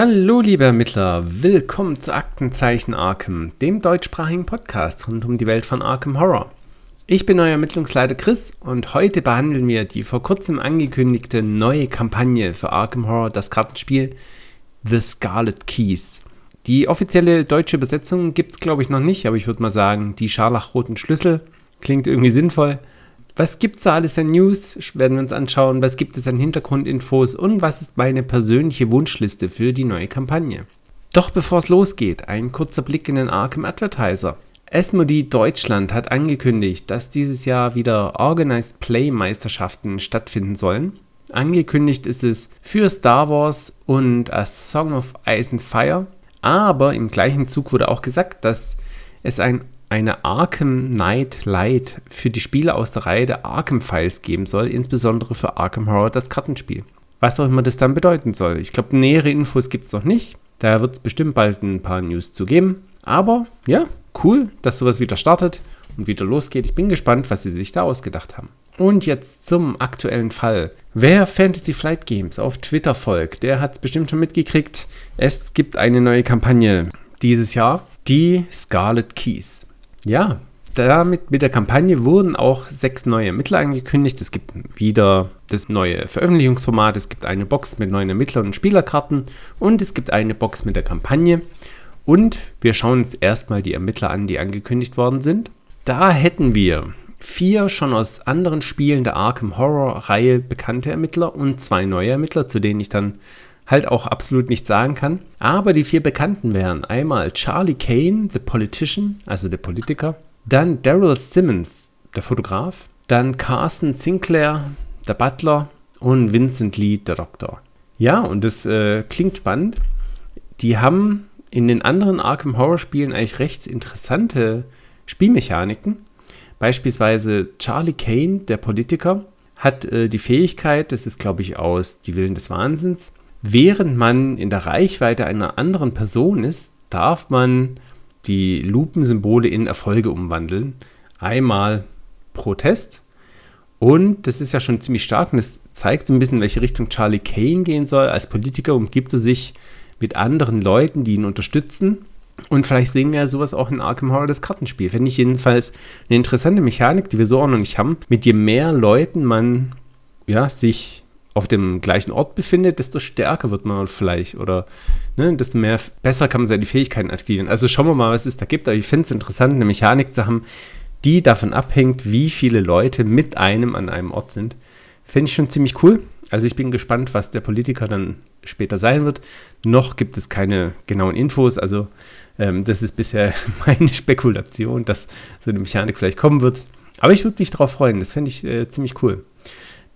Hallo liebe Ermittler, willkommen zu Aktenzeichen Arkham, dem deutschsprachigen Podcast rund um die Welt von Arkham Horror. Ich bin euer Ermittlungsleiter Chris und heute behandeln wir die vor kurzem angekündigte neue Kampagne für Arkham Horror, das Kartenspiel The Scarlet Keys. Die offizielle deutsche Übersetzung gibt es glaube ich noch nicht, aber ich würde mal sagen, die scharlachroten Schlüssel klingt irgendwie sinnvoll. Was gibt es da alles an News? Werden wir uns anschauen. Was gibt es an Hintergrundinfos? Und was ist meine persönliche Wunschliste für die neue Kampagne? Doch bevor es losgeht, ein kurzer Blick in den Arkham Advertiser. Esmodi Deutschland hat angekündigt, dass dieses Jahr wieder Organized Play Meisterschaften stattfinden sollen. Angekündigt ist es für Star Wars und A Song of Ice and Fire. Aber im gleichen Zug wurde auch gesagt, dass es ein eine Arkham Knight Light für die Spiele aus der Reihe der Arkham Files geben soll, insbesondere für Arkham Horror, das Kartenspiel. Was auch immer das dann bedeuten soll. Ich glaube, nähere Infos gibt es noch nicht. Da wird es bestimmt bald ein paar News zu geben. Aber ja, cool, dass sowas wieder startet und wieder losgeht. Ich bin gespannt, was sie sich da ausgedacht haben. Und jetzt zum aktuellen Fall. Wer Fantasy Flight Games auf Twitter folgt, der hat es bestimmt schon mitgekriegt. Es gibt eine neue Kampagne dieses Jahr, die Scarlet Keys. Ja, damit mit der Kampagne wurden auch sechs neue Ermittler angekündigt. Es gibt wieder das neue Veröffentlichungsformat, es gibt eine Box mit neuen Ermittlern und Spielerkarten und es gibt eine Box mit der Kampagne. Und wir schauen uns erstmal die Ermittler an, die angekündigt worden sind. Da hätten wir vier schon aus anderen Spielen der Arkham Horror-Reihe bekannte Ermittler und zwei neue Ermittler, zu denen ich dann halt auch absolut nichts sagen kann. Aber die vier Bekannten wären einmal Charlie Kane, The Politician, also der Politiker, dann Daryl Simmons, der Fotograf, dann Carson Sinclair, der Butler und Vincent Lee, der Doktor. Ja, und das äh, klingt spannend. Die haben in den anderen Arkham Horror Spielen eigentlich recht interessante Spielmechaniken. Beispielsweise Charlie Kane, der Politiker, hat äh, die Fähigkeit, das ist glaube ich aus Die Willen des Wahnsinns, Während man in der Reichweite einer anderen Person ist, darf man die Lupensymbole in Erfolge umwandeln. Einmal pro Test. Und das ist ja schon ziemlich stark und das zeigt so ein bisschen, in welche Richtung Charlie Kane gehen soll. Als Politiker umgibt er sich mit anderen Leuten, die ihn unterstützen. Und vielleicht sehen wir ja sowas auch in Arkham Horror, das Kartenspiel. Finde ich jedenfalls eine interessante Mechanik, die wir so auch noch nicht haben. Mit je mehr Leuten man ja, sich auf dem gleichen Ort befindet, desto stärker wird man vielleicht oder ne, desto mehr, besser kann man seine Fähigkeiten aktivieren. Also schauen wir mal, was es da gibt. Aber ich finde es interessant, eine Mechanik zu haben, die davon abhängt, wie viele Leute mit einem an einem Ort sind. Finde ich schon ziemlich cool. Also ich bin gespannt, was der Politiker dann später sein wird. Noch gibt es keine genauen Infos. Also ähm, das ist bisher meine Spekulation, dass so eine Mechanik vielleicht kommen wird. Aber ich würde mich darauf freuen. Das fände ich äh, ziemlich cool.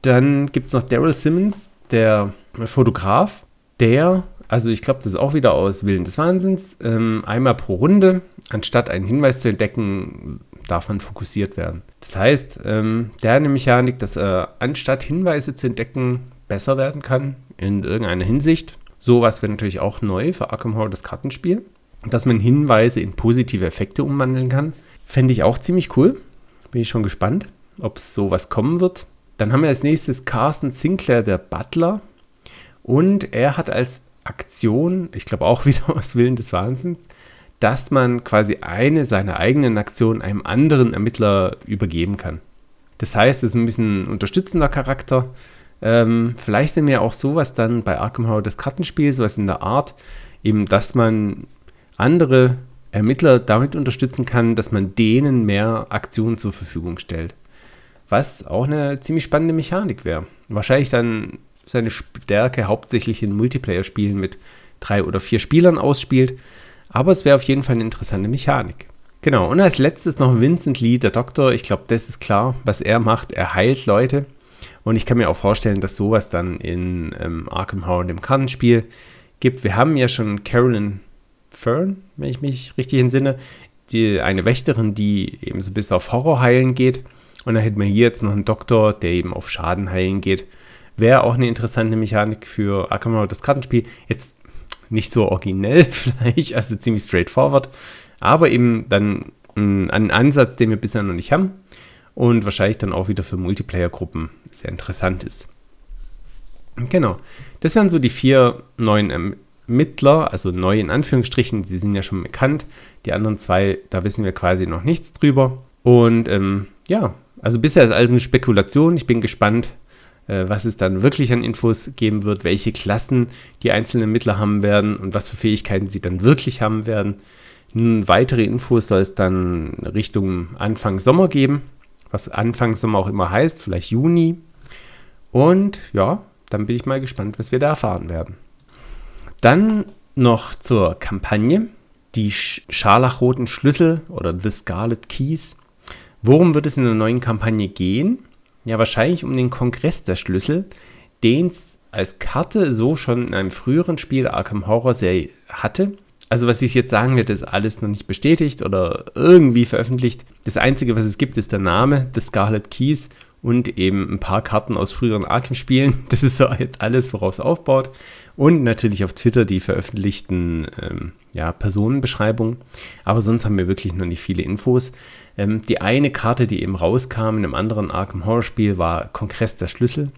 Dann gibt es noch Daryl Simmons, der Fotograf, der, also ich glaube, das ist auch wieder aus Willen des Wahnsinns, ähm, einmal pro Runde, anstatt einen Hinweis zu entdecken, darf man fokussiert werden. Das heißt, ähm, der eine Mechanik, dass er anstatt Hinweise zu entdecken, besser werden kann in irgendeiner Hinsicht. Sowas wäre natürlich auch neu für Arkham Horror das Kartenspiel, dass man Hinweise in positive Effekte umwandeln kann. Fände ich auch ziemlich cool. Bin ich schon gespannt, ob es sowas kommen wird. Dann haben wir als nächstes Carsten Sinclair, der Butler. Und er hat als Aktion, ich glaube auch wieder aus Willen des Wahnsinns, dass man quasi eine seiner eigenen Aktionen einem anderen Ermittler übergeben kann. Das heißt, es ist ein bisschen ein unterstützender Charakter. Ähm, vielleicht sind wir auch sowas dann bei Arkham Horror das Kartenspiel, sowas in der Art, eben, dass man andere Ermittler damit unterstützen kann, dass man denen mehr Aktionen zur Verfügung stellt was auch eine ziemlich spannende Mechanik wäre. Wahrscheinlich dann seine Stärke hauptsächlich in Multiplayer-Spielen mit drei oder vier Spielern ausspielt, aber es wäre auf jeden Fall eine interessante Mechanik. Genau, und als letztes noch Vincent Lee, der Doktor. Ich glaube, das ist klar, was er macht. Er heilt Leute. Und ich kann mir auch vorstellen, dass sowas dann in ähm, Arkham Horror, dem Kartenspiel, gibt. Wir haben ja schon Carolyn Fern, wenn ich mich richtig entsinne, die, eine Wächterin, die eben so bis auf Horror heilen geht. Und dann hätten wir hier jetzt noch einen Doktor, der eben auf Schaden heilen geht. Wäre auch eine interessante Mechanik für Arkham Horror, das Kartenspiel. Jetzt nicht so originell vielleicht, also ziemlich straightforward, aber eben dann ein Ansatz, den wir bisher noch nicht haben und wahrscheinlich dann auch wieder für Multiplayer-Gruppen sehr interessant ist. Genau, das wären so die vier neuen Ermittler, also neu in Anführungsstrichen, sie sind ja schon bekannt. Die anderen zwei, da wissen wir quasi noch nichts drüber. Und ähm, ja, also bisher ist alles eine Spekulation. Ich bin gespannt, äh, was es dann wirklich an Infos geben wird, welche Klassen die einzelnen Ermittler haben werden und was für Fähigkeiten sie dann wirklich haben werden. Weitere Infos soll es dann Richtung Anfang Sommer geben, was Anfang Sommer auch immer heißt, vielleicht Juni. Und ja, dann bin ich mal gespannt, was wir da erfahren werden. Dann noch zur Kampagne. Die scharlachroten Schlüssel oder The Scarlet Keys. Worum wird es in der neuen Kampagne gehen? Ja, wahrscheinlich um den Kongress der Schlüssel, den es als Karte so schon in einem früheren Spiel Arkham Horror Serie hatte. Also was ich jetzt sagen werde, ist alles noch nicht bestätigt oder irgendwie veröffentlicht. Das Einzige, was es gibt, ist der Name des Scarlet Keys und eben ein paar Karten aus früheren Arkham-Spielen. Das ist so jetzt alles, worauf es aufbaut. Und natürlich auf Twitter die veröffentlichten ähm, ja, Personenbeschreibungen. Aber sonst haben wir wirklich noch nicht viele Infos. Ähm, die eine Karte, die eben rauskam in einem anderen Arkham Horror-Spiel, war Kongress der Schlüssel.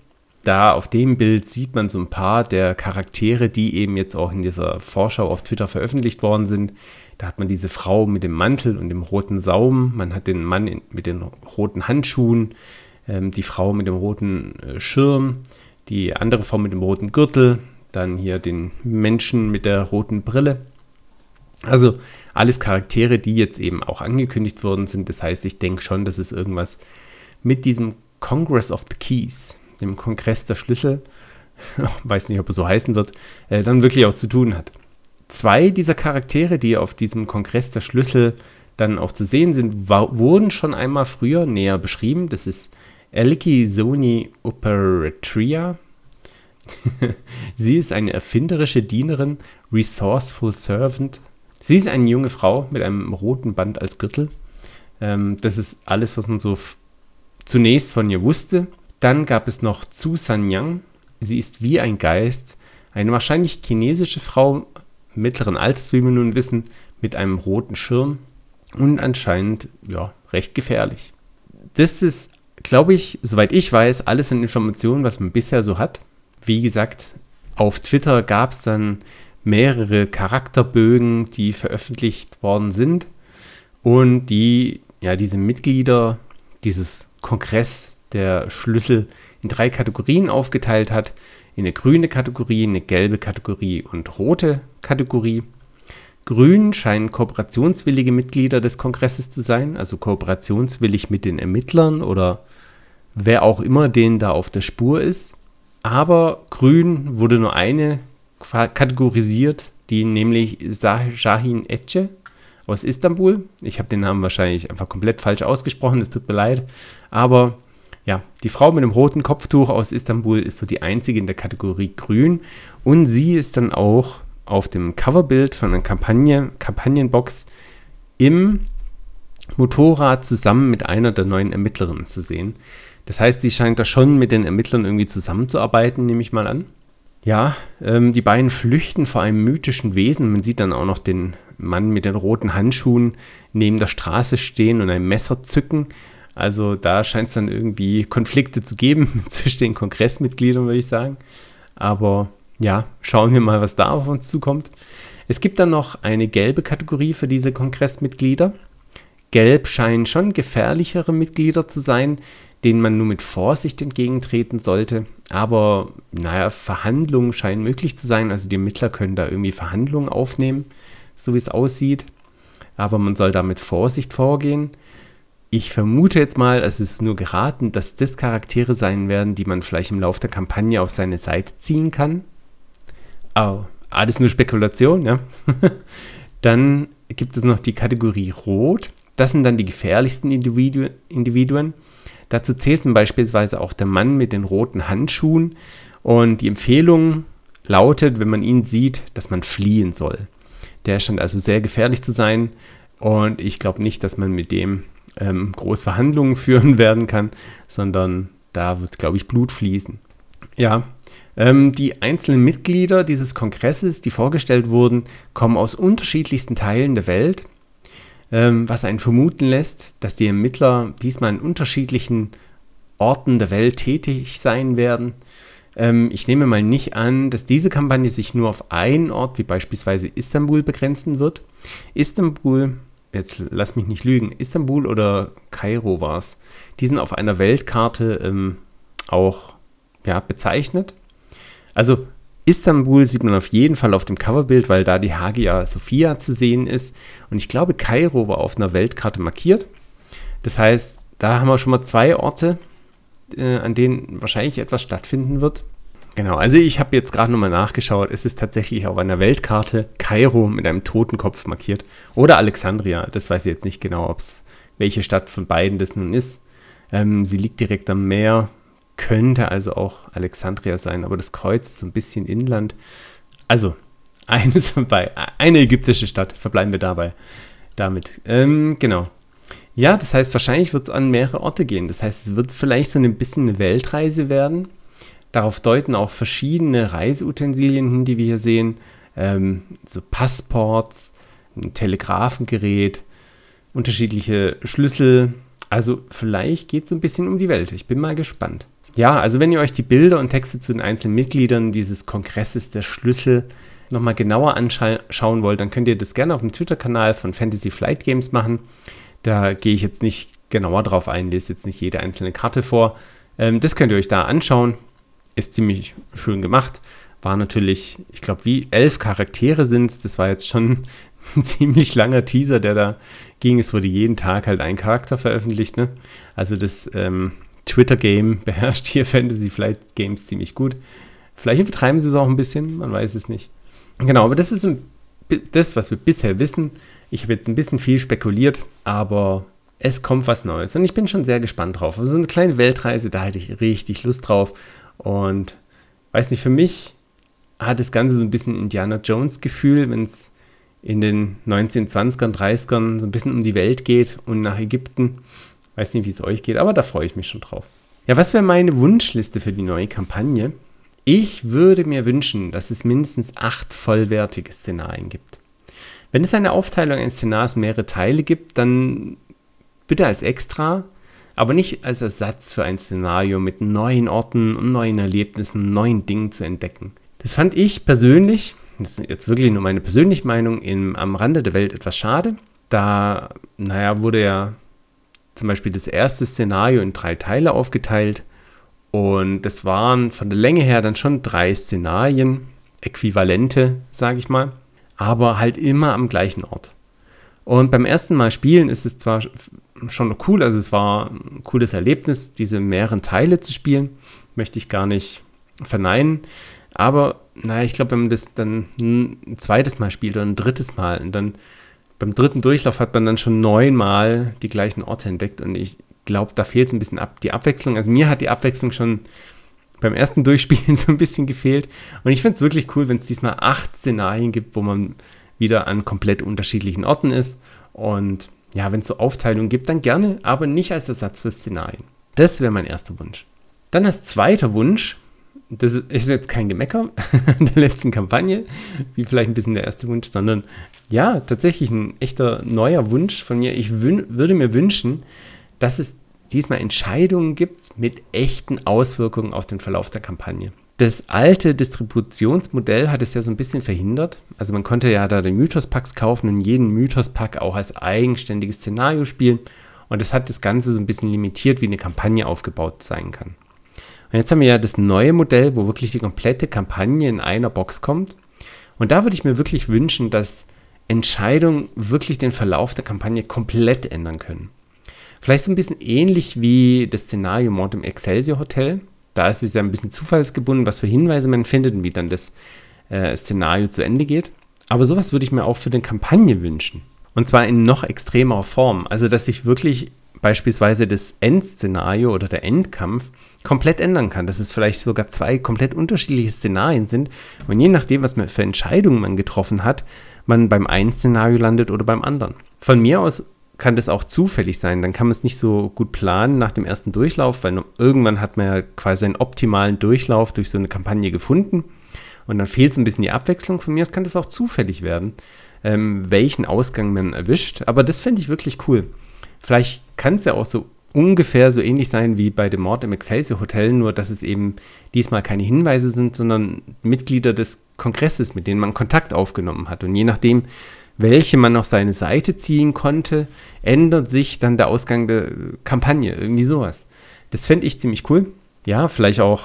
Da auf dem Bild sieht man so ein paar der Charaktere, die eben jetzt auch in dieser Vorschau auf Twitter veröffentlicht worden sind. Da hat man diese Frau mit dem Mantel und dem roten Saum, man hat den Mann in, mit den roten Handschuhen, die Frau mit dem roten äh, Schirm, die andere Frau mit dem roten Gürtel, dann hier den Menschen mit der roten Brille. Also alles Charaktere, die jetzt eben auch angekündigt worden sind. Das heißt, ich denke schon, dass es irgendwas mit diesem Congress of the Keys dem Kongress der Schlüssel, weiß nicht, ob er so heißen wird, äh, dann wirklich auch zu tun hat. Zwei dieser Charaktere, die auf diesem Kongress der Schlüssel dann auch zu sehen sind, wurden schon einmal früher näher beschrieben. Das ist Eliki Soni Operatria. Sie ist eine erfinderische Dienerin, resourceful servant. Sie ist eine junge Frau mit einem roten Band als Gürtel. Ähm, das ist alles, was man so zunächst von ihr wusste. Dann gab es noch Zhu Sanyang. Sie ist wie ein Geist, eine wahrscheinlich chinesische Frau mittleren Alters, wie wir nun wissen, mit einem roten Schirm und anscheinend ja, recht gefährlich. Das ist, glaube ich, soweit ich weiß, alles an Informationen, was man bisher so hat. Wie gesagt, auf Twitter gab es dann mehrere Charakterbögen, die veröffentlicht worden sind und die ja diese Mitglieder dieses Kongress der Schlüssel in drei Kategorien aufgeteilt hat. In eine grüne Kategorie, eine gelbe Kategorie und rote Kategorie. Grün scheinen kooperationswillige Mitglieder des Kongresses zu sein, also kooperationswillig mit den Ermittlern oder wer auch immer denen da auf der Spur ist. Aber grün wurde nur eine kategorisiert, die nämlich Shahin Etche aus Istanbul. Ich habe den Namen wahrscheinlich einfach komplett falsch ausgesprochen, es tut mir leid. Aber ja, die Frau mit dem roten Kopftuch aus Istanbul ist so die einzige in der Kategorie Grün und sie ist dann auch auf dem Coverbild von einer Kampagne, Kampagnenbox im Motorrad zusammen mit einer der neuen Ermittlerinnen zu sehen. Das heißt, sie scheint da schon mit den Ermittlern irgendwie zusammenzuarbeiten, nehme ich mal an. Ja, ähm, die beiden flüchten vor einem mythischen Wesen. Man sieht dann auch noch den Mann mit den roten Handschuhen neben der Straße stehen und ein Messer zücken. Also da scheint es dann irgendwie Konflikte zu geben zwischen den Kongressmitgliedern, würde ich sagen. Aber ja, schauen wir mal, was da auf uns zukommt. Es gibt dann noch eine gelbe Kategorie für diese Kongressmitglieder. Gelb scheinen schon gefährlichere Mitglieder zu sein, denen man nur mit Vorsicht entgegentreten sollte. Aber naja, Verhandlungen scheinen möglich zu sein. Also die Ermittler können da irgendwie Verhandlungen aufnehmen, so wie es aussieht. Aber man soll da mit Vorsicht vorgehen. Ich vermute jetzt mal, es ist nur geraten, dass das Charaktere sein werden, die man vielleicht im Laufe der Kampagne auf seine Seite ziehen kann. Oh, alles nur Spekulation, ja. dann gibt es noch die Kategorie Rot. Das sind dann die gefährlichsten Individu Individuen. Dazu zählt zum beispielsweise auch der Mann mit den roten Handschuhen. Und die Empfehlung lautet, wenn man ihn sieht, dass man fliehen soll. Der scheint also sehr gefährlich zu sein. Und ich glaube nicht, dass man mit dem ähm, groß Verhandlungen führen werden kann, sondern da wird, glaube ich, Blut fließen. Ja, ähm, die einzelnen Mitglieder dieses Kongresses, die vorgestellt wurden, kommen aus unterschiedlichsten Teilen der Welt, ähm, was einen vermuten lässt, dass die Ermittler diesmal in unterschiedlichen Orten der Welt tätig sein werden. Ähm, ich nehme mal nicht an, dass diese Kampagne sich nur auf einen Ort, wie beispielsweise Istanbul, begrenzen wird. Istanbul, jetzt lass mich nicht lügen, Istanbul oder Kairo war es, die sind auf einer Weltkarte ähm, auch ja, bezeichnet. Also Istanbul sieht man auf jeden Fall auf dem Coverbild, weil da die Hagia Sophia zu sehen ist. Und ich glaube, Kairo war auf einer Weltkarte markiert. Das heißt, da haben wir schon mal zwei Orte, äh, an denen wahrscheinlich etwas stattfinden wird. Genau, also ich habe jetzt gerade nochmal nachgeschaut. Es ist tatsächlich auf einer Weltkarte Kairo mit einem Totenkopf markiert. Oder Alexandria. Das weiß ich jetzt nicht genau, ob welche Stadt von beiden das nun ist. Ähm, sie liegt direkt am Meer, könnte also auch Alexandria sein, aber das Kreuz ist so ein bisschen Inland. Also, eines von bei, eine ägyptische Stadt, verbleiben wir dabei damit. Ähm, genau. Ja, das heißt, wahrscheinlich wird es an mehrere Orte gehen. Das heißt, es wird vielleicht so ein bisschen eine Weltreise werden. Darauf deuten auch verschiedene Reiseutensilien hin, die wir hier sehen. Ähm, so Passports, ein Telegrafengerät, unterschiedliche Schlüssel. Also vielleicht geht es so ein bisschen um die Welt. Ich bin mal gespannt. Ja, also wenn ihr euch die Bilder und Texte zu den einzelnen Mitgliedern dieses Kongresses der Schlüssel nochmal genauer anschauen wollt, dann könnt ihr das gerne auf dem Twitter-Kanal von Fantasy Flight Games machen. Da gehe ich jetzt nicht genauer drauf ein, lese jetzt nicht jede einzelne Karte vor. Ähm, das könnt ihr euch da anschauen. Ist ziemlich schön gemacht. War natürlich, ich glaube, wie elf Charaktere sind es. Das war jetzt schon ein ziemlich langer Teaser, der da ging. Es wurde jeden Tag halt ein Charakter veröffentlicht. Ne? Also das ähm, Twitter-Game beherrscht hier Fantasy Flight Games ziemlich gut. Vielleicht übertreiben sie es auch ein bisschen, man weiß es nicht. Genau, aber das ist das, was wir bisher wissen. Ich habe jetzt ein bisschen viel spekuliert, aber es kommt was Neues und ich bin schon sehr gespannt drauf. Also so eine kleine Weltreise, da hätte ich richtig Lust drauf und weiß nicht, für mich hat das Ganze so ein bisschen Indiana Jones Gefühl, wenn es in den 1920ern, 30ern so ein bisschen um die Welt geht und nach Ägypten. Weiß nicht, wie es euch geht, aber da freue ich mich schon drauf. Ja, was wäre meine Wunschliste für die neue Kampagne? Ich würde mir wünschen, dass es mindestens acht vollwertige Szenarien gibt. Wenn es eine Aufteilung eines Szenarios mehrere Teile gibt, dann bitte als extra, aber nicht als Ersatz für ein Szenario mit neuen Orten und neuen Erlebnissen, neuen Dingen zu entdecken. Das fand ich persönlich, das ist jetzt wirklich nur meine persönliche Meinung, im, am Rande der Welt etwas schade. Da, naja, wurde ja zum Beispiel das erste Szenario in drei Teile aufgeteilt und das waren von der Länge her dann schon drei Szenarien, Äquivalente, sage ich mal aber halt immer am gleichen Ort. Und beim ersten Mal spielen ist es zwar schon cool, also es war ein cooles Erlebnis, diese mehreren Teile zu spielen, möchte ich gar nicht verneinen. Aber naja, ich glaube, wenn man das dann ein zweites Mal spielt oder ein drittes Mal und dann beim dritten Durchlauf hat man dann schon neunmal die gleichen Orte entdeckt und ich glaube, da fehlt es ein bisschen ab, die Abwechslung. Also mir hat die Abwechslung schon beim ersten Durchspielen so ein bisschen gefehlt. Und ich finde es wirklich cool, wenn es diesmal acht Szenarien gibt, wo man wieder an komplett unterschiedlichen Orten ist. Und ja, wenn es so Aufteilungen gibt, dann gerne, aber nicht als Ersatz für Szenarien. Das wäre mein erster Wunsch. Dann als zweiter Wunsch, das ist jetzt kein Gemecker der letzten Kampagne, wie vielleicht ein bisschen der erste Wunsch, sondern ja, tatsächlich ein echter neuer Wunsch von mir. Ich würde mir wünschen, dass es diesmal Entscheidungen gibt mit echten Auswirkungen auf den Verlauf der Kampagne. Das alte Distributionsmodell hat es ja so ein bisschen verhindert. Also man konnte ja da den Mythos-Packs kaufen und jeden Mythos-Pack auch als eigenständiges Szenario spielen. Und das hat das Ganze so ein bisschen limitiert, wie eine Kampagne aufgebaut sein kann. Und jetzt haben wir ja das neue Modell, wo wirklich die komplette Kampagne in einer Box kommt. Und da würde ich mir wirklich wünschen, dass Entscheidungen wirklich den Verlauf der Kampagne komplett ändern können. Vielleicht so ein bisschen ähnlich wie das Szenario Mord im Excelsior Hotel. Da ist es ja ein bisschen zufallsgebunden, was für Hinweise man findet und wie dann das äh, Szenario zu Ende geht. Aber sowas würde ich mir auch für eine Kampagne wünschen. Und zwar in noch extremerer Form. Also, dass sich wirklich beispielsweise das Endszenario oder der Endkampf komplett ändern kann. Dass es vielleicht sogar zwei komplett unterschiedliche Szenarien sind. Und je nachdem, was für Entscheidungen man getroffen hat, man beim einen Szenario landet oder beim anderen. Von mir aus kann das auch zufällig sein. Dann kann man es nicht so gut planen nach dem ersten Durchlauf, weil irgendwann hat man ja quasi einen optimalen Durchlauf durch so eine Kampagne gefunden. Und dann fehlt so ein bisschen die Abwechslung. Von mir aus kann das auch zufällig werden, ähm, welchen Ausgang man erwischt. Aber das fände ich wirklich cool. Vielleicht kann es ja auch so ungefähr so ähnlich sein wie bei dem Mord im Excelsior Hotel, nur dass es eben diesmal keine Hinweise sind, sondern Mitglieder des Kongresses, mit denen man Kontakt aufgenommen hat. Und je nachdem, welche man auf seine Seite ziehen konnte, ändert sich dann der Ausgang der Kampagne. Irgendwie sowas. Das fände ich ziemlich cool. Ja, vielleicht auch,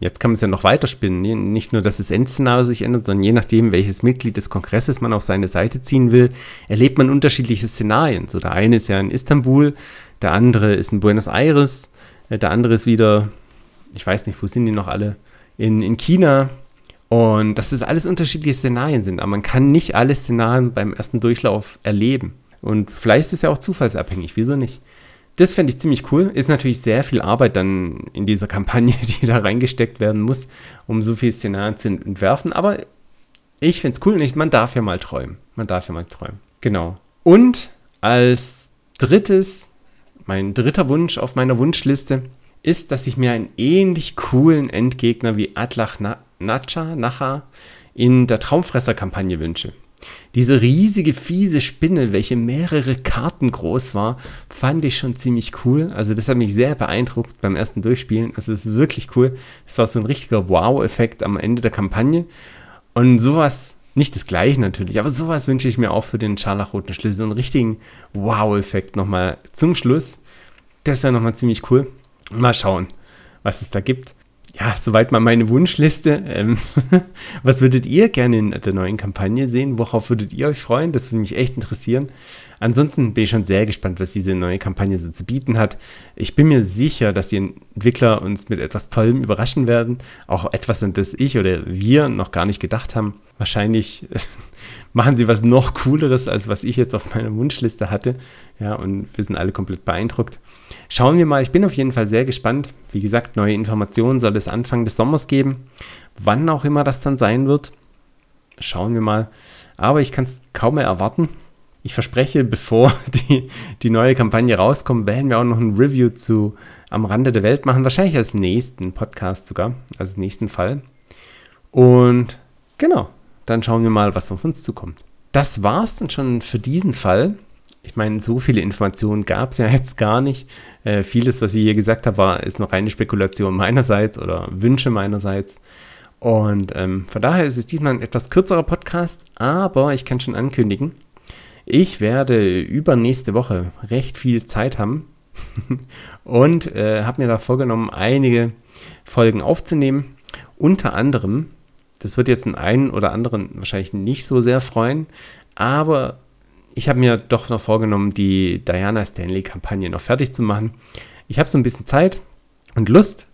jetzt kann man es ja noch weiterspinnen. Nicht nur, dass das Endszenario sich ändert, sondern je nachdem, welches Mitglied des Kongresses man auf seine Seite ziehen will, erlebt man unterschiedliche Szenarien. So, der eine ist ja in Istanbul, der andere ist in Buenos Aires, äh, der andere ist wieder, ich weiß nicht, wo sind die noch alle? In, in China. Und dass es alles unterschiedliche Szenarien sind. Aber man kann nicht alle Szenarien beim ersten Durchlauf erleben. Und vielleicht ist es ja auch zufallsabhängig. Wieso nicht? Das fände ich ziemlich cool. Ist natürlich sehr viel Arbeit dann in dieser Kampagne, die da reingesteckt werden muss, um so viele Szenarien zu entwerfen. Aber ich finde es cool und man darf ja mal träumen. Man darf ja mal träumen. Genau. Und als drittes mein dritter Wunsch auf meiner Wunschliste ist, dass ich mir einen ähnlich coolen Endgegner wie Atlach Nacha, Nacha in der Traumfresser-Kampagne wünsche. Diese riesige, fiese Spinne, welche mehrere Karten groß war, fand ich schon ziemlich cool. Also das hat mich sehr beeindruckt beim ersten Durchspielen. Also es ist wirklich cool. Es war so ein richtiger Wow-Effekt am Ende der Kampagne. Und sowas nicht das gleiche natürlich, aber sowas wünsche ich mir auch für den scharlachroten Schlüssel. So einen richtigen Wow-Effekt nochmal zum Schluss. Das wäre nochmal ziemlich cool. Mal schauen, was es da gibt. Ja, soweit mal meine Wunschliste. Ähm, was würdet ihr gerne in der neuen Kampagne sehen? Worauf würdet ihr euch freuen? Das würde mich echt interessieren. Ansonsten bin ich schon sehr gespannt, was diese neue Kampagne so zu bieten hat. Ich bin mir sicher, dass die Entwickler uns mit etwas Tollem überraschen werden. Auch etwas, an das ich oder wir noch gar nicht gedacht haben. Wahrscheinlich machen sie was noch cooleres, als was ich jetzt auf meiner Wunschliste hatte. Ja, und wir sind alle komplett beeindruckt. Schauen wir mal. Ich bin auf jeden Fall sehr gespannt. Wie gesagt, neue Informationen soll es Anfang des Sommers geben. Wann auch immer das dann sein wird. Schauen wir mal. Aber ich kann es kaum mehr erwarten. Ich verspreche, bevor die, die neue Kampagne rauskommt, werden wir auch noch ein Review zu Am Rande der Welt machen. Wahrscheinlich als nächsten Podcast sogar, als nächsten Fall. Und genau, dann schauen wir mal, was auf uns zukommt. Das war's dann schon für diesen Fall. Ich meine, so viele Informationen gab es ja jetzt gar nicht. Äh, vieles, was ich hier gesagt habe, war, ist noch reine Spekulation meinerseits oder Wünsche meinerseits. Und ähm, von daher ist es diesmal ein etwas kürzerer Podcast, aber ich kann schon ankündigen, ich werde übernächste Woche recht viel Zeit haben und äh, habe mir da vorgenommen, einige Folgen aufzunehmen. Unter anderem, das wird jetzt den einen oder anderen wahrscheinlich nicht so sehr freuen, aber ich habe mir doch noch vorgenommen, die Diana Stanley-Kampagne noch fertig zu machen. Ich habe so ein bisschen Zeit und Lust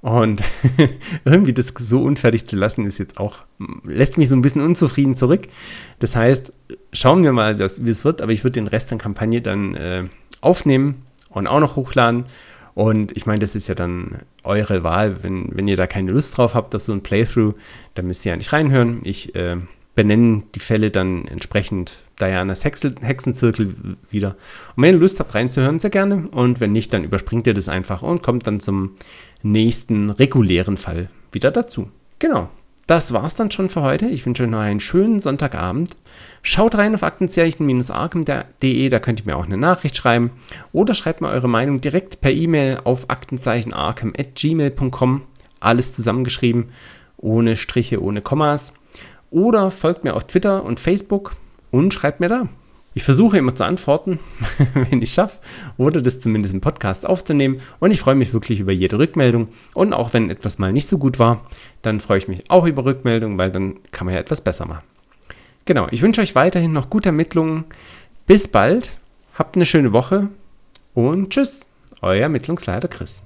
und irgendwie das so unfertig zu lassen, ist jetzt auch, lässt mich so ein bisschen unzufrieden zurück. Das heißt, schauen wir mal, wie es wird, aber ich würde den Rest der Kampagne dann äh, aufnehmen und auch noch hochladen. Und ich meine, das ist ja dann eure Wahl. Wenn, wenn ihr da keine Lust drauf habt auf so ein Playthrough, dann müsst ihr ja nicht reinhören. Ich äh, benenne die Fälle dann entsprechend Dianas Hexel Hexenzirkel wieder. Und wenn ihr Lust habt reinzuhören, sehr gerne. Und wenn nicht, dann überspringt ihr das einfach und kommt dann zum nächsten regulären Fall wieder dazu. Genau. Das war's dann schon für heute. Ich wünsche euch noch einen schönen Sonntagabend. Schaut rein auf aktenzeichen-arkem.de, da könnt ihr mir auch eine Nachricht schreiben. Oder schreibt mir eure Meinung direkt per E-Mail auf aktenzeichen-arkem.gmail.com. Alles zusammengeschrieben, ohne Striche, ohne Kommas. Oder folgt mir auf Twitter und Facebook und schreibt mir da. Ich versuche immer zu antworten, wenn ich schaffe, oder das zumindest im Podcast aufzunehmen. Und ich freue mich wirklich über jede Rückmeldung. Und auch wenn etwas mal nicht so gut war, dann freue ich mich auch über Rückmeldungen, weil dann kann man ja etwas besser machen. Genau, ich wünsche euch weiterhin noch gute Ermittlungen. Bis bald, habt eine schöne Woche und tschüss, euer Ermittlungsleiter Chris.